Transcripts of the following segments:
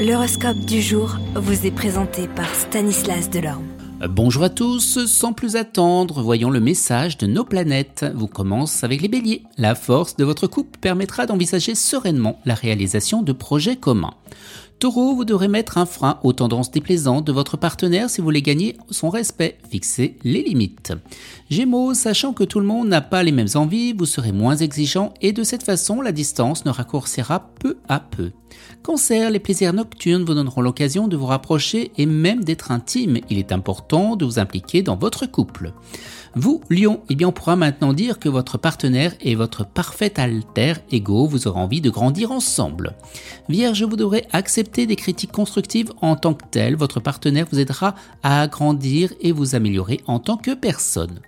L'horoscope du jour vous est présenté par Stanislas Delorme. Bonjour à tous, sans plus attendre, voyons le message de nos planètes. Vous commence avec les béliers. La force de votre couple permettra d'envisager sereinement la réalisation de projets communs. Taureau, vous devrez mettre un frein aux tendances déplaisantes de votre partenaire si vous voulez gagner son respect. Fixez les limites. Gémeaux, sachant que tout le monde n'a pas les mêmes envies, vous serez moins exigeant et de cette façon, la distance ne raccourcira peu à peu. Cancer, les plaisirs nocturnes vous donneront l'occasion de vous rapprocher et même d'être intime. Il est important de vous impliquer dans votre couple. Vous, Lion, eh bien on pourra maintenant dire que votre partenaire est votre parfait alter ego, vous aurez envie de grandir ensemble. Vierge, vous devrez accepter des critiques constructives en tant que telles, votre partenaire vous aidera à grandir et vous améliorer en tant que personne.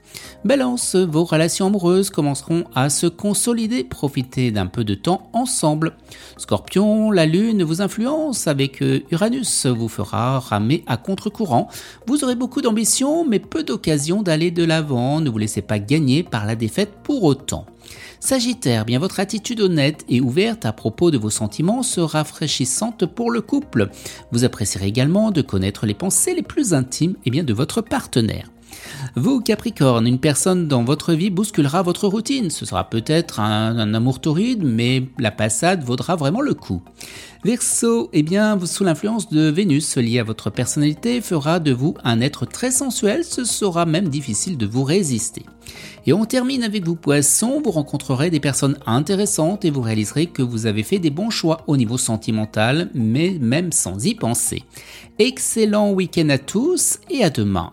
Balance, vos relations amoureuses commenceront à se consolider, profitez d'un peu de temps ensemble. Scorpion, la lune vous influence avec euh, Uranus, vous fera ramer à contre-courant. Vous aurez beaucoup d'ambition mais peu d'occasion d'aller de l'avant ne vous laissez pas gagner par la défaite pour autant. Sagittaire, bien votre attitude honnête et ouverte à propos de vos sentiments sera rafraîchissante pour le couple. Vous apprécierez également de connaître les pensées les plus intimes et bien de votre partenaire. Vous, Capricorne, une personne dans votre vie bousculera votre routine. Ce sera peut-être un, amour torride, mais la passade vaudra vraiment le coup. Verseau, eh bien, sous l'influence de Vénus liée à votre personnalité, fera de vous un être très sensuel. Ce sera même difficile de vous résister. Et on termine avec vous, Poissons. Vous rencontrerez des personnes intéressantes et vous réaliserez que vous avez fait des bons choix au niveau sentimental, mais même sans y penser. Excellent week-end à tous et à demain.